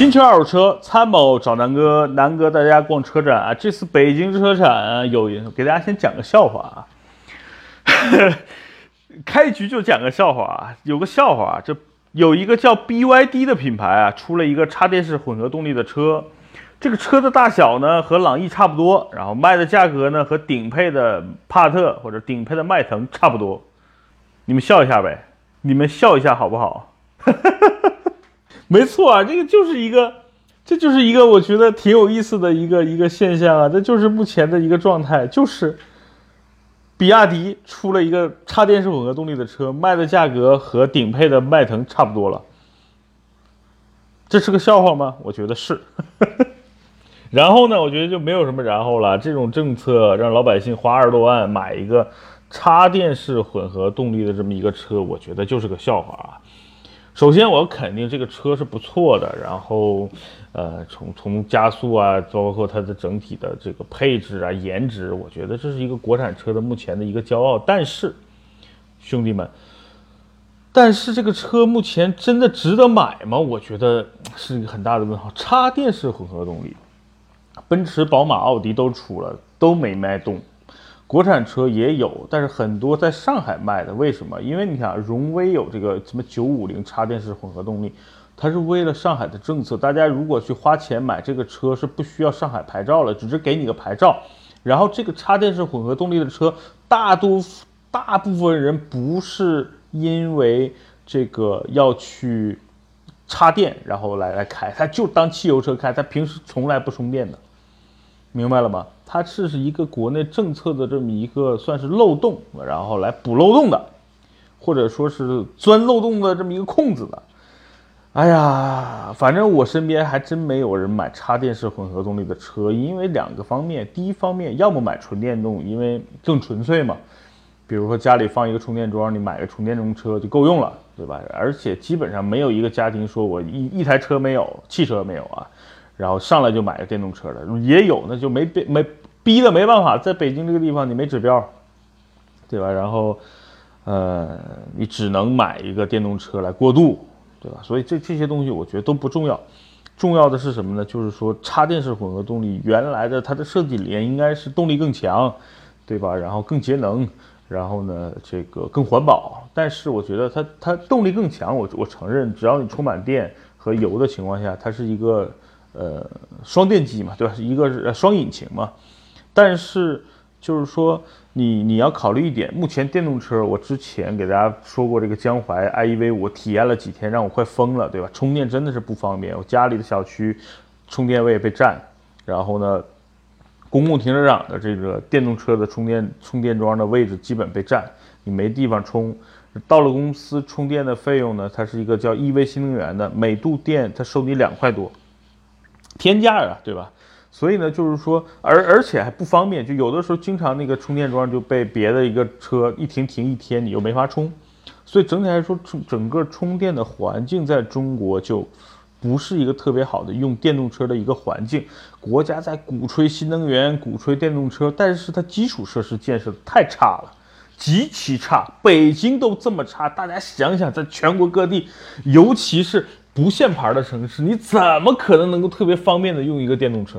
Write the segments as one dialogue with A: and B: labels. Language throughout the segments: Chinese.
A: 新车二手车参谋找南哥，南哥带大家逛车展啊。这次北京车展有给大家先讲个笑话啊，开局就讲个笑话啊。有个笑话啊，这有一个叫 BYD 的品牌啊，出了一个插电式混合动力的车，这个车的大小呢和朗逸差不多，然后卖的价格呢和顶配的帕特或者顶配的迈腾差不多。你们笑一下呗，你们笑一下好不好？没错啊，这个就是一个，这就是一个我觉得挺有意思的一个一个现象啊，这就是目前的一个状态，就是比亚迪出了一个插电式混合动力的车，卖的价格和顶配的迈腾差不多了，这是个笑话吗？我觉得是。然后呢，我觉得就没有什么然后了，这种政策让老百姓花二十多万买一个插电式混合动力的这么一个车，我觉得就是个笑话啊。首先，我肯定这个车是不错的。然后，呃，从从加速啊，包括它的整体的这个配置啊、颜值，我觉得这是一个国产车的目前的一个骄傲。但是，兄弟们，但是这个车目前真的值得买吗？我觉得是一个很大的问号。插电式混合动力，奔驰、宝马、奥迪都出了，都没卖动。国产车也有，但是很多在上海卖的，为什么？因为你看，荣威有这个什么九五零插电式混合动力，它是为了上海的政策。大家如果去花钱买这个车，是不需要上海牌照了，只是给你个牌照。然后这个插电式混合动力的车，大多大部分人不是因为这个要去插电，然后来来开，他就当汽油车开，他平时从来不充电的，明白了吗？它是是一个国内政策的这么一个算是漏洞，然后来补漏洞的，或者说是钻漏洞的这么一个空子的。哎呀，反正我身边还真没有人买插电式混合动力的车，因为两个方面，第一方面要么买纯电动，因为更纯粹嘛。比如说家里放一个充电桩，你买个纯电动车就够用了，对吧？而且基本上没有一个家庭说我一一台车没有，汽车没有啊，然后上来就买个电动车的，也有那就没没。逼的没办法，在北京这个地方你没指标，对吧？然后，呃，你只能买一个电动车来过渡，对吧？所以这这些东西我觉得都不重要，重要的是什么呢？就是说插电式混合动力原来的它的设计理念应该是动力更强，对吧？然后更节能，然后呢这个更环保。但是我觉得它它动力更强，我我承认，只要你充满电和油的情况下，它是一个呃双电机嘛，对吧？一个是双引擎嘛。但是，就是说，你你要考虑一点，目前电动车，我之前给大家说过，这个江淮 iEV，我体验了几天，让我快疯了，对吧？充电真的是不方便，我家里的小区充电位被占，然后呢，公共停车场的这个电动车的充电充电桩的位置基本被占，你没地方充。到了公司充电的费用呢，它是一个叫 EV 新能源的，每度电它收你两块多，天价啊，对吧？所以呢，就是说，而而且还不方便，就有的时候经常那个充电桩就被别的一个车一停停一天，你又没法充。所以整体来说，充整个充电的环境在中国就不是一个特别好的用电动车的一个环境。国家在鼓吹新能源，鼓吹电动车，但是它基础设施建设太差了，极其差。北京都这么差，大家想想，在全国各地，尤其是不限牌的城市，你怎么可能能够特别方便的用一个电动车？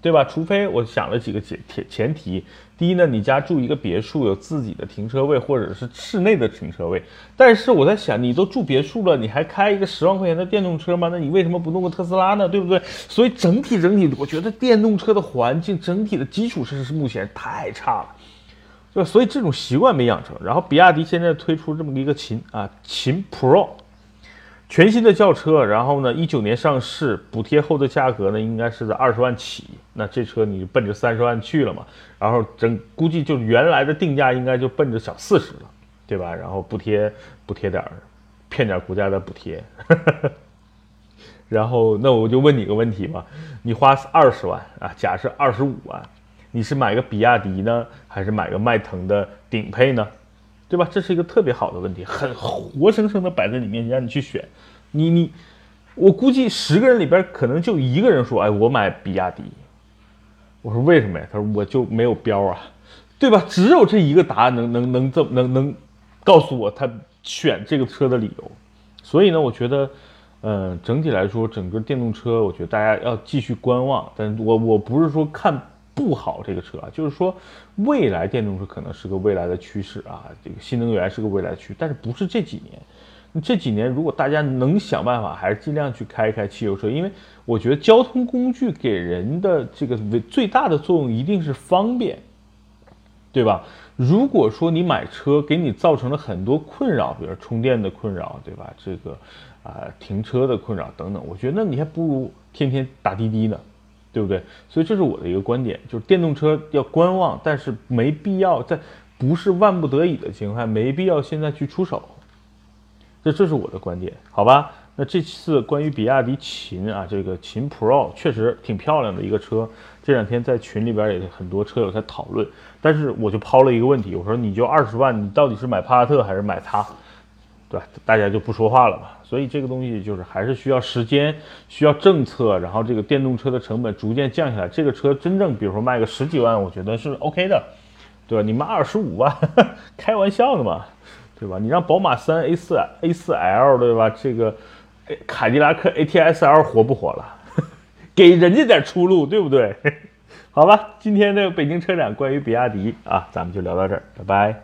A: 对吧？除非我想了几个前前前提，第一呢，你家住一个别墅，有自己的停车位或者是室内的停车位。但是我在想，你都住别墅了，你还开一个十万块钱的电动车吗？那你为什么不弄个特斯拉呢？对不对？所以整体整体，我觉得电动车的环境整体的基础设施目前太差了，就所以这种习惯没养成。然后比亚迪现在推出这么一个秦啊，秦 Pro。全新的轿车，然后呢，一九年上市，补贴后的价格呢，应该是在二十万起。那这车你就奔着三十万去了嘛？然后整估计就原来的定价应该就奔着小四十了，对吧？然后补贴补贴点儿，骗点国家的补贴。然后那我就问你个问题吧，你花二十万啊，假设二十五万，你是买个比亚迪呢，还是买个迈腾的顶配呢？对吧？这是一个特别好的问题，很活生生的摆在你面前，让你去选。你你，我估计十个人里边可能就一个人说：“哎，我买比亚迪。”我说：“为什么呀？”他说：“我就没有标啊，对吧？”只有这一个答案能能能这能能告诉我他选这个车的理由。所以呢，我觉得，嗯，整体来说，整个电动车，我觉得大家要继续观望。但我我不是说看不好这个车啊，就是说未来电动车可能是个未来的趋势啊，这个新能源是个未来趋势，但是不是这几年。这几年如果大家能想办法，还是尽量去开一开汽油车，因为我觉得交通工具给人的这个最大的作用一定是方便，对吧？如果说你买车给你造成了很多困扰，比如充电的困扰，对吧？这个啊停车的困扰等等，我觉得你还不如天天打滴滴呢，对不对？所以这是我的一个观点，就是电动车要观望，但是没必要在不是万不得已的情况下，没必要现在去出手。这这是我的观点，好吧？那这次关于比亚迪秦啊，这个秦 Pro 确实挺漂亮的一个车。这两天在群里边也很多车友在讨论，但是我就抛了一个问题，我说你就二十万，你到底是买帕萨特还是买它，对吧？大家就不说话了嘛。所以这个东西就是还是需要时间，需要政策，然后这个电动车的成本逐渐降下来。这个车真正比如说卖个十几万，我觉得是 OK 的，对吧？你卖二十五万，开玩笑的嘛。对吧？你让宝马三 A 四 A 四 L 对吧？这个凯迪拉克 ATS-L 活不活了？给人家点出路，对不对？好吧，今天的北京车展关于比亚迪啊，咱们就聊到这儿，拜拜。